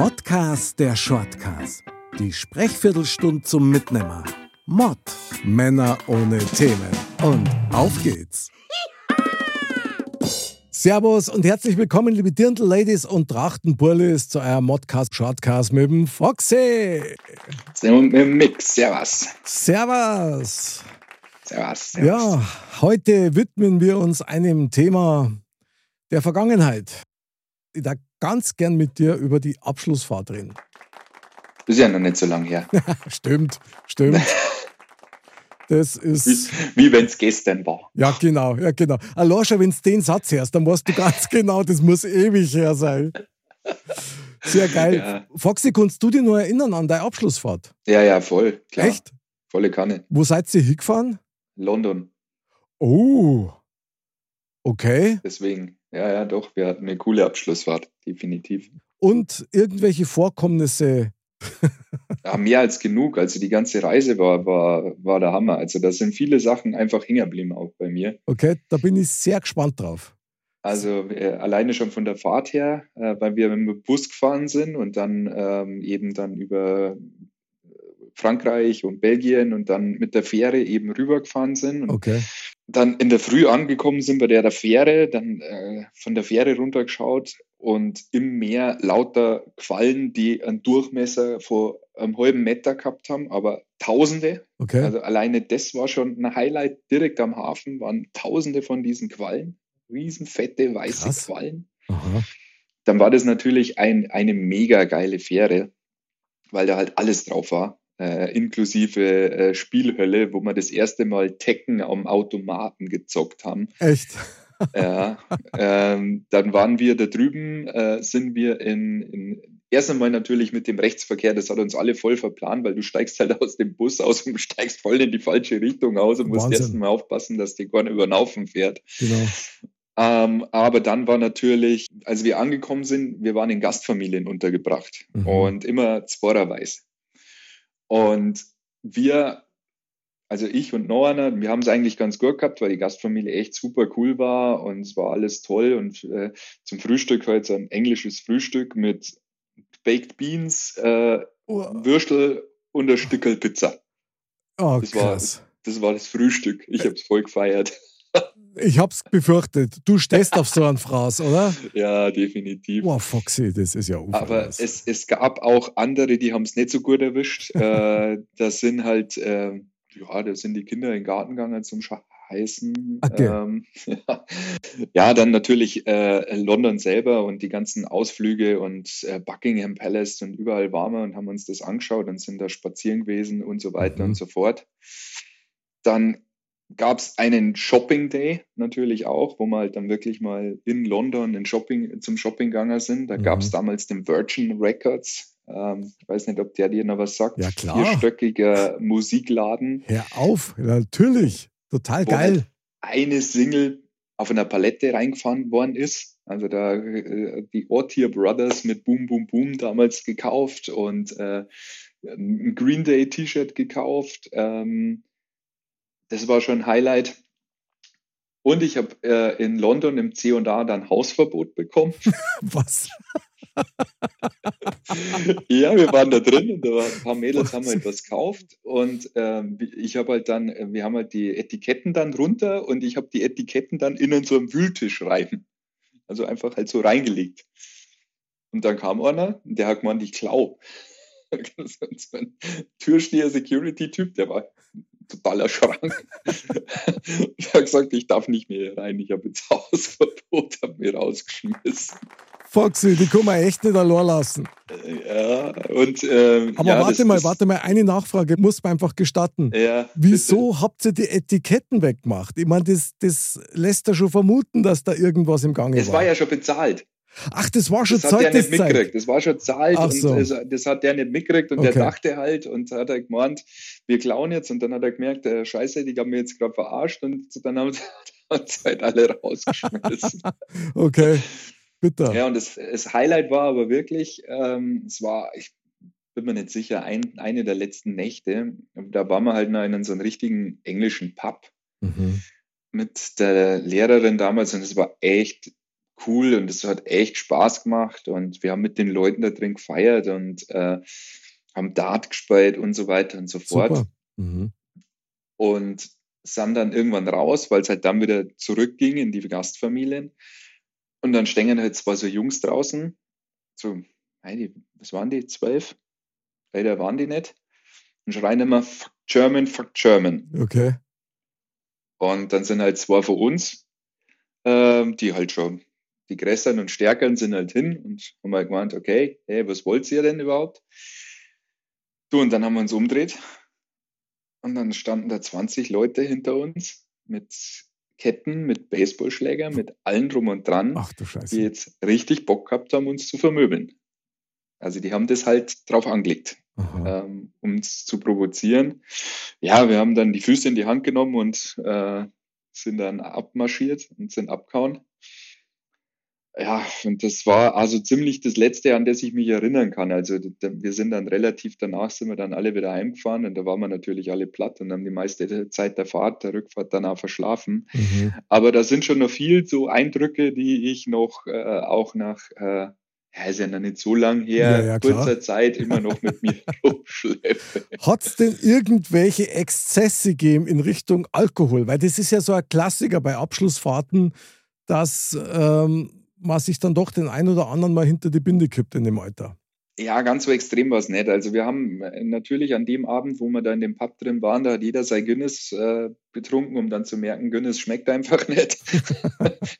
Modcast der Shortcast. Die Sprechviertelstunde zum Mitnehmer. Mod. Männer ohne Themen. Und auf geht's. Servus und herzlich willkommen, liebe Dirndl-Ladies und Trachtenburlis, zu eurem Modcast Shortcast mit dem Foxy. Und mit dem Mix. Servus. Servus. Servus. Servus. Ja, heute widmen wir uns einem Thema der Vergangenheit. Da ganz gern mit dir über die Abschlussfahrt reden. Das ist ja noch nicht so lange her. stimmt, stimmt. Das ist. Wie, wie wenn es gestern war. Ja, genau, ja, genau. Schon, wenn du den Satz hörst, dann weißt du ganz genau, das muss ewig her sein. Sehr geil. Ja. Foxy, kannst du dich noch erinnern an deine Abschlussfahrt? Ja, ja, voll. Klar. Echt? Volle Kanne. Wo seid ihr hingefahren? London. Oh. Okay. Deswegen. Ja, ja, doch. Wir hatten eine coole Abschlussfahrt. Definitiv. Und irgendwelche Vorkommnisse. Ja, mehr als genug. Also die ganze Reise war, war, war der Hammer. Also da sind viele Sachen einfach hängen geblieben auch bei mir. Okay, da bin ich sehr gespannt drauf. Also äh, alleine schon von der Fahrt her, äh, weil wir mit dem Bus gefahren sind und dann ähm, eben dann über Frankreich und Belgien und dann mit der Fähre eben rübergefahren sind. Und Okay. Dann in der Früh angekommen sind bei der, der Fähre, dann äh, von der Fähre runtergeschaut und im Meer lauter Quallen, die einen Durchmesser von einem halben Meter gehabt haben, aber Tausende. Okay. Also alleine das war schon ein Highlight. Direkt am Hafen waren Tausende von diesen Quallen, riesenfette weiße Krass. Quallen. Aha. Dann war das natürlich ein, eine mega geile Fähre, weil da halt alles drauf war. Äh, inklusive äh, Spielhölle, wo wir das erste Mal Tekken am Automaten gezockt haben. Echt? Ja, ähm, dann waren wir da drüben, äh, sind wir in, in erst einmal natürlich mit dem Rechtsverkehr, das hat uns alle voll verplant, weil du steigst halt aus dem Bus aus und steigst voll in die falsche Richtung aus und musst Wahnsinn. erst mal aufpassen, dass die gar nicht über den Haufen fährt. Genau. Ähm, aber dann war natürlich, als wir angekommen sind, wir waren in Gastfamilien untergebracht Mhm. und immer zweierweise. Und wir, also ich und einer, wir haben es eigentlich ganz gut gehabt, weil die Gastfamilie echt super cool war und es war alles toll. Und äh, zum Frühstück war jetzt ein englisches Frühstück mit Baked Beans, äh, Oh, Würstel und ein Stückel Pizza. oh Das war, krass. das war das Frühstück. Ich habe es voll gefeiert. Ich hab's befürchtet. Du stehst auf so einen Fraß, oder? Ja, definitiv. Wow, Foxy, das ist ja Aber unfassbar. es, es gab auch andere, die haben es nicht so gut erwischt. äh, das sind halt, äh, ja, da sind die Kinder in den Garten gegangen zum Scheißen. Okay. Ähm, ja. ja, dann natürlich äh, London selber und die ganzen Ausflüge und äh, Buckingham Palace und überall waren wir und haben uns das angeschaut und sind da spazieren gewesen und so weiter Mhm. und so fort. Dann gab es einen Shopping Day natürlich auch, wo wir halt dann wirklich mal in London in Shopping, zum Shopping gegangen sind. Da Mhm. gab es damals den Virgin Records. Ähm, ich weiß nicht, ob der dir noch was sagt. Ja, klar. Vierstöckiger Musikladen. Hör auf, natürlich. Total Wo geil. halt eine Single auf einer Palette reingefahren worden ist. Also da äh, die Ortier Brothers mit Boom Boom Boom damals gekauft und äh, ein Green Day T-Shirt gekauft. Ähm, das war schon ein Highlight. Und ich habe äh, in London im C&A dann Hausverbot bekommen. Was? ja, wir waren da drin und da waren ein paar Mädels haben halt was gekauft und ähm, ich habe halt dann, äh, wir haben halt die Etiketten dann runter und ich habe die Etiketten dann in so einem Wühltisch rein. Also einfach halt so reingelegt. Und dann kam einer, und der hat gemeint, ich klau. so ein Türsteher-Security-Typ, der war ein totaler Schrank. ich habe gesagt, ich darf nicht mehr hier rein, ich habe jetzt Hausverbot, habe mir rausgeschmissen. Foxy, die kann man echt nicht allein lassen. Äh, Ja, und, ähm, Aber ja, warte das, mal, das, warte mal, eine Nachfrage muss man einfach gestatten. Ja, Wieso bitte. habt ihr die Etiketten weggemacht? Ich meine, das, das lässt ja schon vermuten, dass da irgendwas im Gange Es war. war ja schon bezahlt. Ach, das war schon Das hat der nicht Zeit. mitgekriegt. Das war schon zahlt Ach und so. das, das hat der nicht mitgekriegt und Okay. der dachte halt und hat er gemeint, wir klauen jetzt und dann hat er gemerkt, äh, scheiße, die haben mir jetzt gerade verarscht und dann haben sie halt alle rausgeschmissen. Okay, bitte. ja, und das, das Highlight war aber wirklich, ähm, es war, ich bin mir nicht sicher, ein, eine der letzten Nächte, da waren wir halt noch in so einem richtigen englischen Pub Mhm. mit der Lehrerin damals und es war echt cool und es hat echt Spaß gemacht und wir haben mit den Leuten da drin gefeiert und äh, haben Dart gespielt und so weiter und so fort. Mhm. und sind dann irgendwann raus, weil es halt dann wieder zurückging in die Gastfamilien und dann stehen halt zwei so Jungs draußen, so, hey, was waren die, zwölf? Leider waren die nicht und schreien immer fuck German, fuck German. Okay. Und dann sind halt zwei von uns, ähm, die halt schon die Größeren und Stärkeren sind halt hin und haben halt gemeint, okay, hey, was wollt ihr denn überhaupt? Du, und dann haben wir uns umdreht und dann standen da 20 Leute hinter uns mit Ketten, mit Baseballschlägern, mit allem drum und dran, Ach die jetzt richtig Bock gehabt haben, uns zu vermöbeln. Also die haben das halt drauf angelegt ähm, um es zu provozieren. Ja, wir haben dann die Füße in die Hand genommen und äh, sind dann abmarschiert und sind abgehauen. Ja, und das war also ziemlich das Letzte, an das ich mich erinnern kann. Also wir sind dann relativ danach sind wir dann alle wieder heimgefahren und da waren wir natürlich alle platt und haben die meiste Zeit der Fahrt, der Rückfahrt danach verschlafen. Mhm. Aber da sind schon noch viel so Eindrücke, die ich noch äh, auch nach, äh, ja, ist ja noch nicht so lang her, Ja, ja, kurzer Zeit immer noch mit mir rumschleppe. Hat es denn irgendwelche Exzesse gegeben in Richtung Alkohol? Weil das ist ja so ein Klassiker bei Abschlussfahrten, dass ähm, man sich dann doch den einen oder anderen mal hinter die Binde kippt in dem Alter. Ja, ganz so extrem war es nicht. Also wir haben äh, natürlich an dem Abend, wo wir da in dem Pub drin waren, da hat jeder sein Guinness äh, getrunken, um dann zu merken, Guinness schmeckt einfach nicht.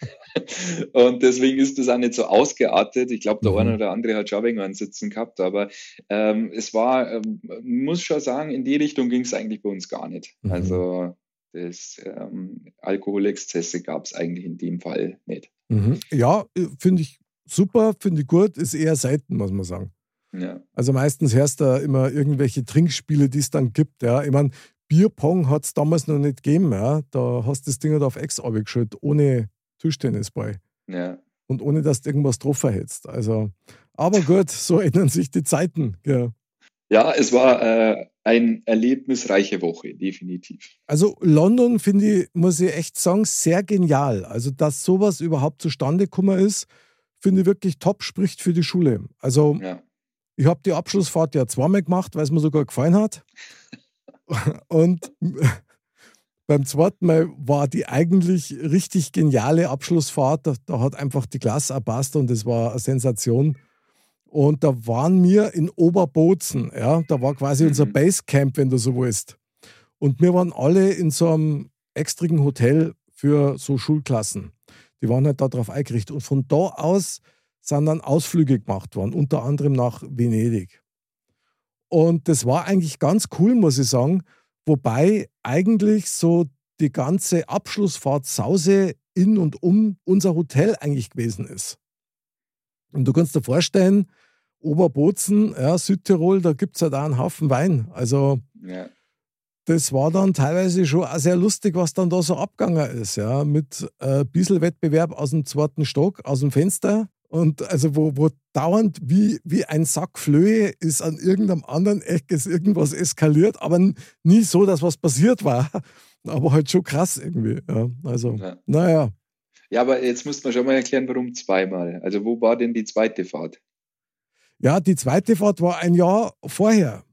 Und deswegen ist das auch nicht so ausgeartet. Ich glaube, der Mhm. eine oder andere hat schon einen Sitzen gehabt, aber ähm, es war, ähm, muss schon sagen, in die Richtung ging es eigentlich bei uns gar nicht. Mhm. Also das ähm, Alkoholexzesse gab es eigentlich in dem Fall nicht. Mhm. Ja, äh, finde ich super, finde ich gut, ist eher selten, muss man sagen. Ja. Also meistens hörst du da immer irgendwelche Trinkspiele, die es dann gibt. Ja. Ich meine, Bierpong hat es damals noch nicht gegeben. Ja. Da hast du das Ding halt auf Ex abgeschüttet, ohne Tischtennisball. Ja. Und ohne, dass du irgendwas drauf verhältst. Also, aber gut, so ändern sich die Zeiten. Ja. Ja, es war äh, eine erlebnisreiche Woche, definitiv. Also London finde ich, muss ich echt sagen, sehr genial. Also, dass sowas überhaupt zustande gekommen ist, finde ich wirklich top, spricht für die Schule. Also, Ja. ich habe die Abschlussfahrt ja zweimal gemacht, weil es mir sogar gefallen hat. Und beim zweiten Mal war die eigentlich richtig geniale Abschlussfahrt. Da, da hat einfach die Klasse erpasst und das war eine Sensation. Und da waren wir in Oberbozen. Ja? Da war quasi unser Mhm. Basecamp, wenn du so willst. Und wir waren alle in so einem extrigen Hotel für so Schulklassen. Die waren halt darauf eingerichtet. Und von da aus sind dann Ausflüge gemacht worden, unter anderem nach Venedig. Und das war eigentlich ganz cool, muss ich sagen. Wobei eigentlich so die ganze Abschlussfahrt Sause in und um unser Hotel eigentlich gewesen ist. Und du kannst dir vorstellen, Oberbozen, ja, Südtirol, da gibt es ja da einen Haufen Wein. Also Ja. das war dann teilweise schon auch sehr lustig, was dann da so abgegangen ist, ja, mit äh, Bieselwettbewerb aus dem zweiten Stock, aus dem Fenster. Und also wo, wo dauernd wie, wie ein Sack Flöhe ist an irgendeinem anderen Eck ist irgendwas eskaliert, aber nie so, dass was passiert war. Aber halt schon krass irgendwie. Ja. Also, Ja. naja. ja, aber jetzt muss man schon mal erklären, warum zweimal. Also wo war denn die zweite Fahrt? Ja, die zweite Fahrt war ein Jahr vorher.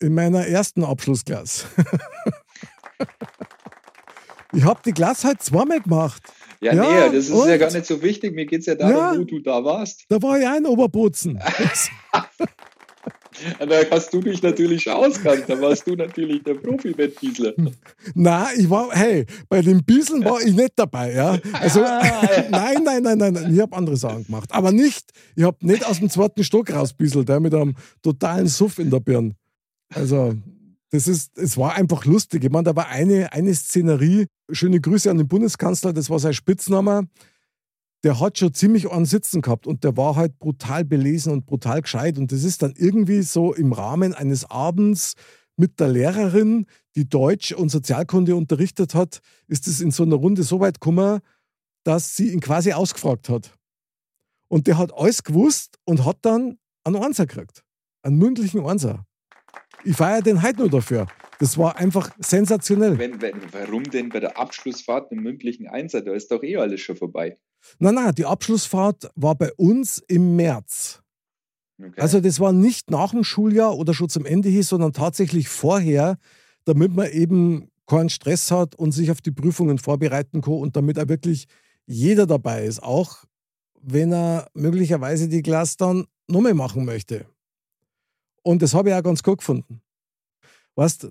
In meiner ersten Abschlussklasse. ich habe die Klasse halt zweimal gemacht. Ja, Ja, nee, das ist ja und? gar nicht so wichtig. Mir geht es ja darum, Ja. wo du da warst. Da war ich auch in Oberbozen. da hast du dich natürlich auskannt. Da warst du natürlich der Profi-Wettbiesler. Na, ich war, hey, bei den Bieseln war ich nicht dabei, ja. Also, ah. nein, nein, nein, nein, nein, ich habe andere Sachen gemacht. Aber nicht, ich habe nicht aus dem zweiten Stock rausbieselt, der mit einem totalen Suff in der Birne. Also, das ist, es war einfach lustig. Ich meine, da war eine, eine Szenerie. Schöne Grüße an den Bundeskanzler, das war sein Spitzname der hat schon ziemlich einen Sitzen gehabt und der war halt brutal belesen und brutal gescheit. Und das ist dann irgendwie so im Rahmen eines Abends mit der Lehrerin, die Deutsch und Sozialkunde unterrichtet hat, ist es in so einer Runde so weit gekommen, dass sie ihn quasi ausgefragt hat. Und der hat alles gewusst und hat dann einen Einser gekriegt. Einen mündlichen Einser. Ich feiere den heute nur dafür. Das war einfach sensationell. Wenn, wenn, warum denn bei der Abschlussfahrt einen mündlichen Einser? Da ist doch eh alles schon vorbei. Nein, nein, die Abschlussfahrt war bei uns im März. Okay. Also das war nicht nach dem Schuljahr oder schon zum Ende hin, sondern tatsächlich vorher, damit man eben keinen Stress hat und sich auf die Prüfungen vorbereiten kann und damit auch wirklich jeder dabei ist, auch wenn er möglicherweise die Klasse dann nochmal machen möchte. Und das habe ich auch ganz gut gefunden. Weißt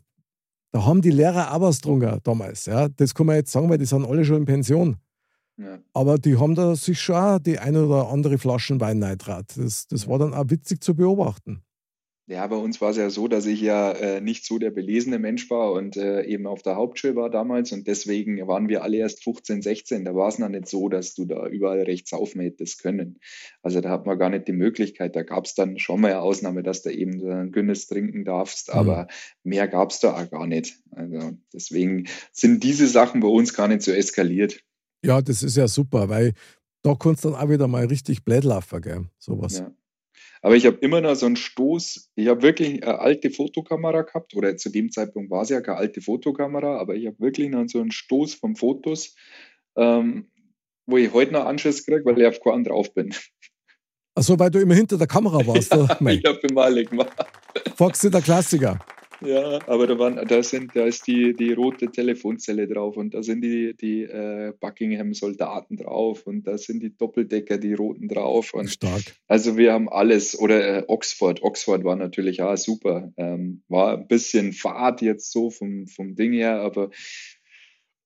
da haben die Lehrer auch was drunter damals. Ja? Das kann man jetzt sagen, weil die sind alle schon in Pension. Ja. Aber die haben da sich schon auch die eine oder andere Flaschen Wein reintrat. Das, das war dann auch witzig zu beobachten. Ja, bei uns war es ja so, dass ich ja äh, nicht so der belesene Mensch war und äh, eben auf der Hauptschule war damals und deswegen waren wir alle erst 15, 16. Da war es noch nicht so, dass du da überall rechts saufen hättest können. Also da hat man gar nicht die Möglichkeit. Da gab es dann schon mal eine Ausnahme, dass du eben so ein Günnes trinken darfst, mhm. aber mehr gab es da auch gar nicht. Also deswegen sind diese Sachen bei uns gar nicht so eskaliert. Ja, das ist ja super, weil da kannst du dann auch wieder mal richtig blöd laufen, gell? Sowas. Ja. Aber ich habe immer noch so einen Stoß. Ich habe wirklich eine alte Fotokamera gehabt, oder zu dem Zeitpunkt war es ja keine alte Fotokamera, aber ich habe wirklich noch so einen Stoß von Fotos, ähm, wo ich heute noch Anschluss kriege, weil ich auf keinen drauf bin. Achso, weil du immer hinter der Kamera warst. ja, ich habe immer alle gemacht. Foxy der Klassiker. Ja, aber da, waren, da, sind, da ist die, die rote Telefonzelle drauf und da sind die, die äh, Buckingham-Soldaten drauf und da sind die Doppeldecker, die roten drauf. Und Stark. Also wir haben alles. Oder äh, Oxford. Oxford war natürlich auch super. Ähm, war ein bisschen Fahrt jetzt so vom, vom Ding her, aber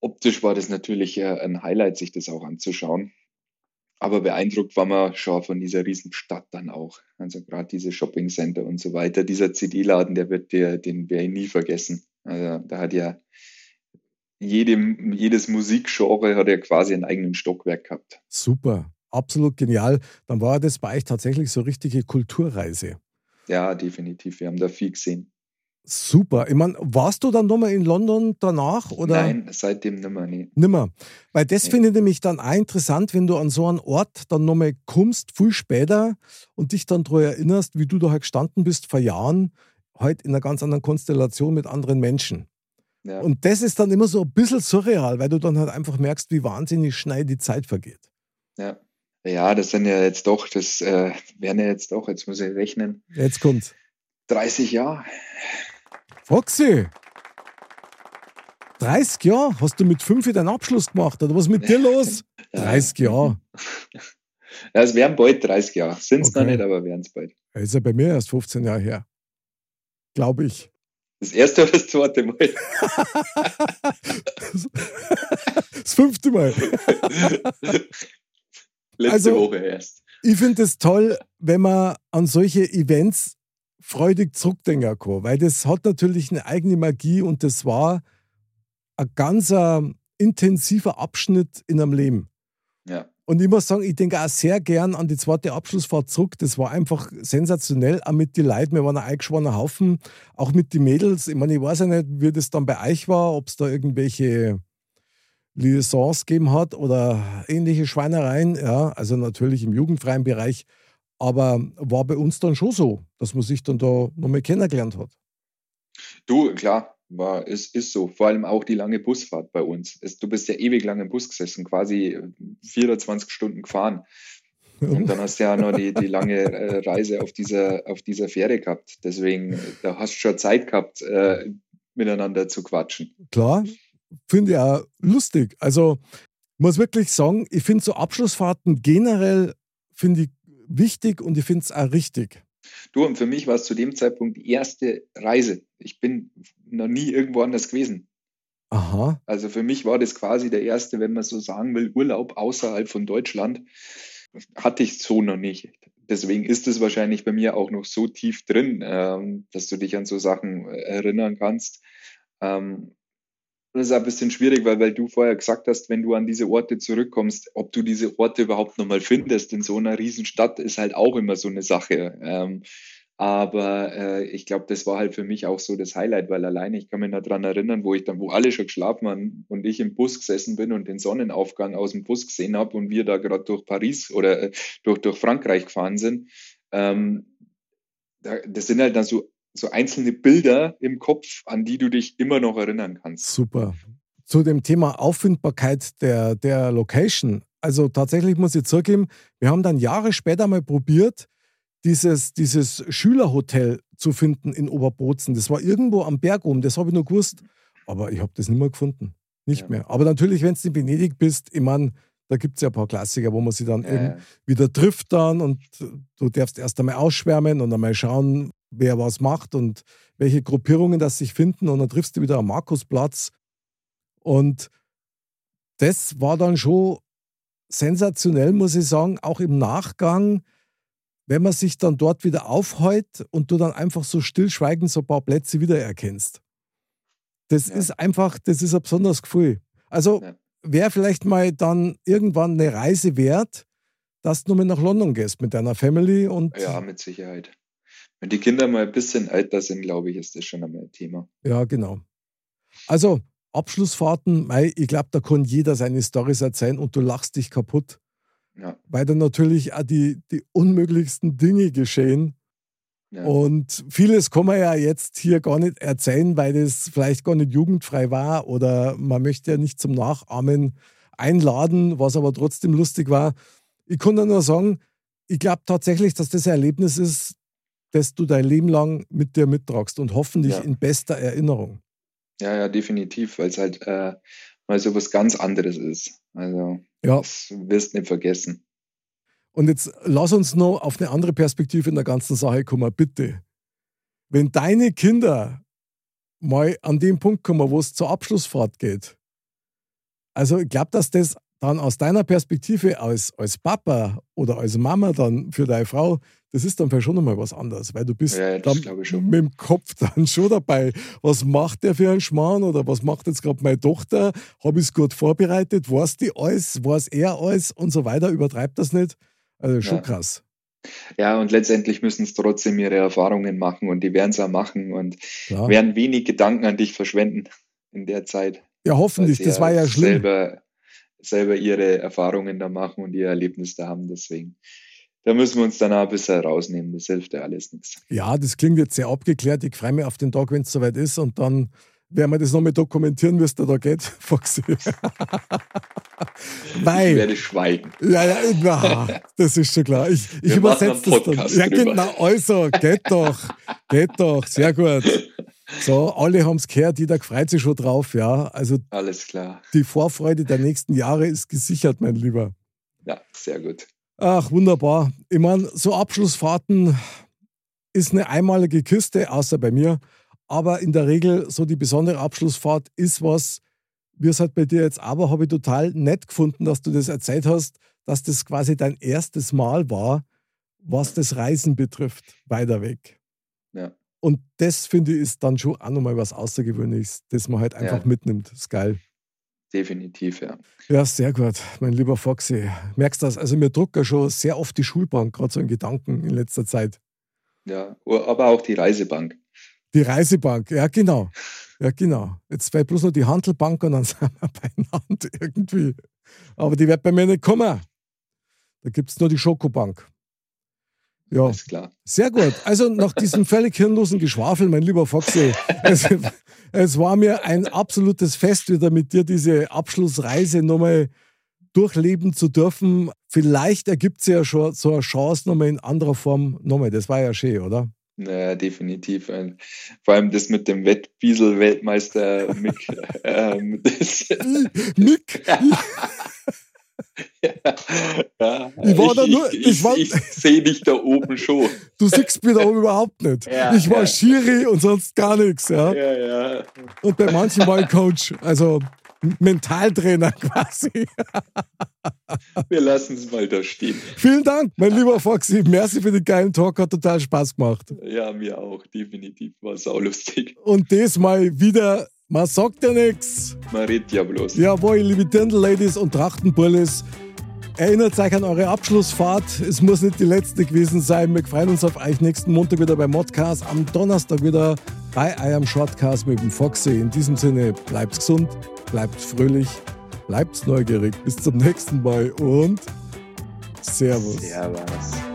optisch war das natürlich äh, ein Highlight, sich das auch anzuschauen. Aber beeindruckt war man schon von dieser Riesenstadt dann auch. Also gerade diese Shopping Center und so weiter. Dieser CD-Laden, der wird der, den werde ich nie vergessen. Also da hat ja jedem, jedes Musikgenre hat ja quasi einen eigenen Stockwerk gehabt. Super, absolut genial. Dann war das bei euch tatsächlich so richtige Kulturreise. Ja, definitiv. Wir haben da viel gesehen. Super. Ich meine, warst du dann nochmal in London danach? Oder? Nein, seitdem nimmer, nee. Nimmer. Weil das nee. finde ich nämlich dann auch interessant, wenn du an so einen Ort dann nochmal kommst, viel später und dich dann daran erinnerst, wie du da halt gestanden bist vor Jahren, halt in einer ganz anderen Konstellation mit anderen Menschen. Ja. Und das ist dann immer so ein bisschen surreal, weil du dann halt einfach merkst, wie wahnsinnig schnell die Zeit vergeht. Ja. Ja, das sind ja jetzt doch, das äh, wären ja jetzt doch, jetzt muss ich rechnen. Jetzt kommt. 30 Jahre. Foxy, 30 Jahre? Hast du mit 5 deinen Abschluss gemacht? Oder was ist mit dir los? 30 Jahre. Ja, es wären bald 30 Jahre. Sind es okay. noch nicht, aber wären es bald. Das ist ja bei mir erst 15 Jahre her. Glaube ich. Das erste oder das zweite Mal? das fünfte Mal. Letzte also, Woche erst. Ich finde es toll, wenn man an solche Events freudig zurückdenken kann, weil das hat natürlich eine eigene Magie und das war ein ganz äh, intensiver Abschnitt in einem Leben. Ja. Und ich muss sagen, ich denke auch sehr gern an die zweite Abschlussfahrt zurück. Das war einfach sensationell, auch mit den Leuten. Wir waren ein eingeschworener Haufen, auch mit den Mädels. Ich meine, ich weiß ja nicht, wie das dann bei euch war, ob es da irgendwelche Liaisons gegeben hat oder ähnliche Schweinereien. Ja, also natürlich im jugendfreien Bereich. Aber war bei uns dann schon so, dass man sich dann da nochmal kennengelernt hat. Du, klar, war, ist, ist so. Vor allem auch die lange Busfahrt bei uns. Es, du bist ja ewig lang im Bus gesessen, quasi 24 Stunden gefahren. Und dann hast du ja noch die, die lange äh, Reise auf dieser, auf dieser Fähre gehabt. Deswegen, da hast du schon Zeit gehabt, äh, miteinander zu quatschen. Klar, finde ich auch lustig. Also, muss wirklich sagen, ich finde so Abschlussfahrten generell, finde ich wichtig und ich finde es auch richtig. Du, und für mich war es zu dem Zeitpunkt die erste Reise. Ich bin noch nie irgendwo anders gewesen. Aha. Also für mich war das quasi der erste, wenn man so sagen will, Urlaub außerhalb von Deutschland. Hatte ich so noch nicht. Deswegen ist es wahrscheinlich bei mir auch noch so tief drin, ähm, dass du dich an so Sachen erinnern kannst. Das ist ein bisschen schwierig, weil, weil du vorher gesagt hast, wenn du an diese Orte zurückkommst, ob du diese Orte überhaupt nochmal findest in so einer Riesenstadt, ist halt auch immer so eine Sache. Ähm, aber äh, ich glaube, das war halt für mich auch so das Highlight, weil alleine ich kann mich noch daran erinnern, wo ich dann, wo alle schon geschlafen haben und ich im Bus gesessen bin und den Sonnenaufgang aus dem Bus gesehen habe und wir da gerade durch Paris oder äh, durch, durch Frankreich gefahren sind. Ähm, da, das sind halt dann so so einzelne Bilder im Kopf, an die du dich immer noch erinnern kannst. Super. Zu dem Thema Auffindbarkeit der, der Location. Also tatsächlich muss ich zugeben, wir haben dann Jahre später mal probiert, dieses, dieses Schülerhotel zu finden in Oberbozen. Das war irgendwo am Berg oben, das habe ich noch gewusst. Aber ich habe das nicht mehr gefunden. Nicht ja. mehr. Aber natürlich, wenn du in Venedig bist, ich meine, da gibt es ja ein paar Klassiker, wo man sich dann ja. wieder trifft dann und du darfst erst einmal ausschwärmen und einmal schauen, wer was macht und welche Gruppierungen das sich finden. Und dann triffst du wieder am Markusplatz. Und das war dann schon sensationell, muss ich sagen, auch im Nachgang, wenn man sich dann dort wieder aufhält und du dann einfach so stillschweigend so ein paar Plätze wiedererkennst. Das ja. ist einfach, das ist ein besonderes Gefühl. Also ja. wäre vielleicht mal dann irgendwann eine Reise wert, dass du nur mal nach London gehst mit deiner Family und. Ja, mit Sicherheit. Wenn die Kinder mal ein bisschen älter sind, glaube ich, ist das schon einmal ein Thema. Ja, genau. Also, Abschlussfahrten, ich glaube, da kann jeder seine Storys erzählen und du lachst dich kaputt. Ja. Weil dann natürlich auch die, die unmöglichsten Dinge geschehen. Ja. Und vieles kann man ja jetzt hier gar nicht erzählen, weil das vielleicht gar nicht jugendfrei war oder man möchte ja nicht zum Nachahmen einladen, was aber trotzdem lustig war. Ich kann nur sagen, ich glaube tatsächlich, dass das ein Erlebnis ist, das du dein Leben lang mit dir mittragst und hoffentlich ja. in bester Erinnerung. Ja, ja, definitiv, weil es halt äh, mal so was ganz anderes ist. Also, ja. das wirst du nicht vergessen. Und jetzt lass uns noch auf eine andere Perspektive in der ganzen Sache kommen, bitte. Wenn deine Kinder mal an den Punkt kommen, wo es zur Abschlussfahrt geht, also ich glaube, dass das dann aus deiner Perspektive als, als Papa oder als Mama dann für deine Frau das ist dann vielleicht schon nochmal was anderes, weil du bist ja, dann mit dem Kopf dann schon dabei. Was macht der für einen Schmarrn oder was macht jetzt gerade meine Tochter? Habe ich es gut vorbereitet? Weiß die alles? Weiß er alles? Und so weiter. Übertreibt das nicht? Also schon ja. krass. Ja, und letztendlich müssen es trotzdem ihre Erfahrungen machen und die werden es auch machen und Klar. werden wenig Gedanken an dich verschwenden in der Zeit. Ja, hoffentlich. Das war ja schlimm. Selber, selber ihre Erfahrungen da machen und ihr Erlebnis da haben. Deswegen da müssen wir uns dann auch ein bisschen rausnehmen. Das hilft ja alles nichts. Ja, das klingt jetzt sehr abgeklärt. Ich freue mich auf den Tag, wenn es soweit ist und dann werden wir das nochmal dokumentieren, wie es da, da geht, Foxy. Weil, ich werde schweigen. Ja, ja, na, das ist schon klar. Ich, ich übersetze das dann. Ja, genau, also, geht doch, geht doch, sehr gut. So, alle haben es gehört, jeder freut sich schon drauf, ja. Also, alles klar. Die Vorfreude der nächsten Jahre ist gesichert, mein Lieber. Ja, sehr gut. Ach, wunderbar. Ich meine, so Abschlussfahrten ist eine einmalige Kiste, außer bei mir. Aber in der Regel, so die besondere Abschlussfahrt ist was, wie es halt bei dir jetzt aber, habe ich total nett gefunden, dass du das erzählt hast, dass das quasi dein erstes Mal war, was das Reisen betrifft, weiter weg. Ja. Und das, finde ich, ist dann schon auch nochmal was Außergewöhnliches, das man halt einfach ja. mitnimmt. Das ist geil. Definitiv, ja. Ja, sehr gut, mein lieber Foxy. Merkst du das? Also, mir druckt ja schon sehr oft die Schulbank, gerade so in Gedanken in letzter Zeit. Ja, aber auch die Reisebank. Die Reisebank, ja, genau. Ja, genau. Jetzt fällt bloß noch die Handelbank und dann sind wir beieinander irgendwie. Aber die wird bei mir nicht kommen. Da gibt es nur die Schokobank. Ja, ist klar. Sehr gut. Also nach diesem völlig hirnlosen Geschwafel, mein lieber Foxy, es, es, war mir ein absolutes Fest, wieder mit dir diese Abschlussreise nochmal durchleben zu dürfen. Vielleicht ergibt es ja schon so eine Chance nochmal in anderer Form nochmal. Das war ja schön, oder? Naja, definitiv. Vor allem das mit dem Wettbiesel-Weltmeister Mick. äh, Mick? ja, Ich war da nur- Ich, ich ich, war- ich sehe dich da oben schon. Du siehst mich da oben überhaupt nicht. Ja, ich war ja. Schiri und sonst gar nichts. Ja? Ja, ja. Und bei manchen war ich Coach, also Mentaltrainer quasi. Wir lassen es mal da stehen. Vielen Dank, mein lieber Foxy. Merci für den geilen Talk, hat total Spaß gemacht. Ja, mir auch, definitiv. War saulustig. Und das mal wieder, man sagt ja nichts. Man redet ja bloß. Jawohl, liebe Dirndl-Ladies und Trachtenbullis, erinnert euch an eure Abschlussfahrt. Es muss nicht die letzte gewesen sein. Wir freuen uns auf euch nächsten Montag wieder bei Modcast, am Donnerstag wieder bei eurem Shortcast mit dem Foxy. In diesem Sinne, bleibt gesund, bleibt fröhlich, bleibt neugierig. Bis zum nächsten Mal und Servus. Servus.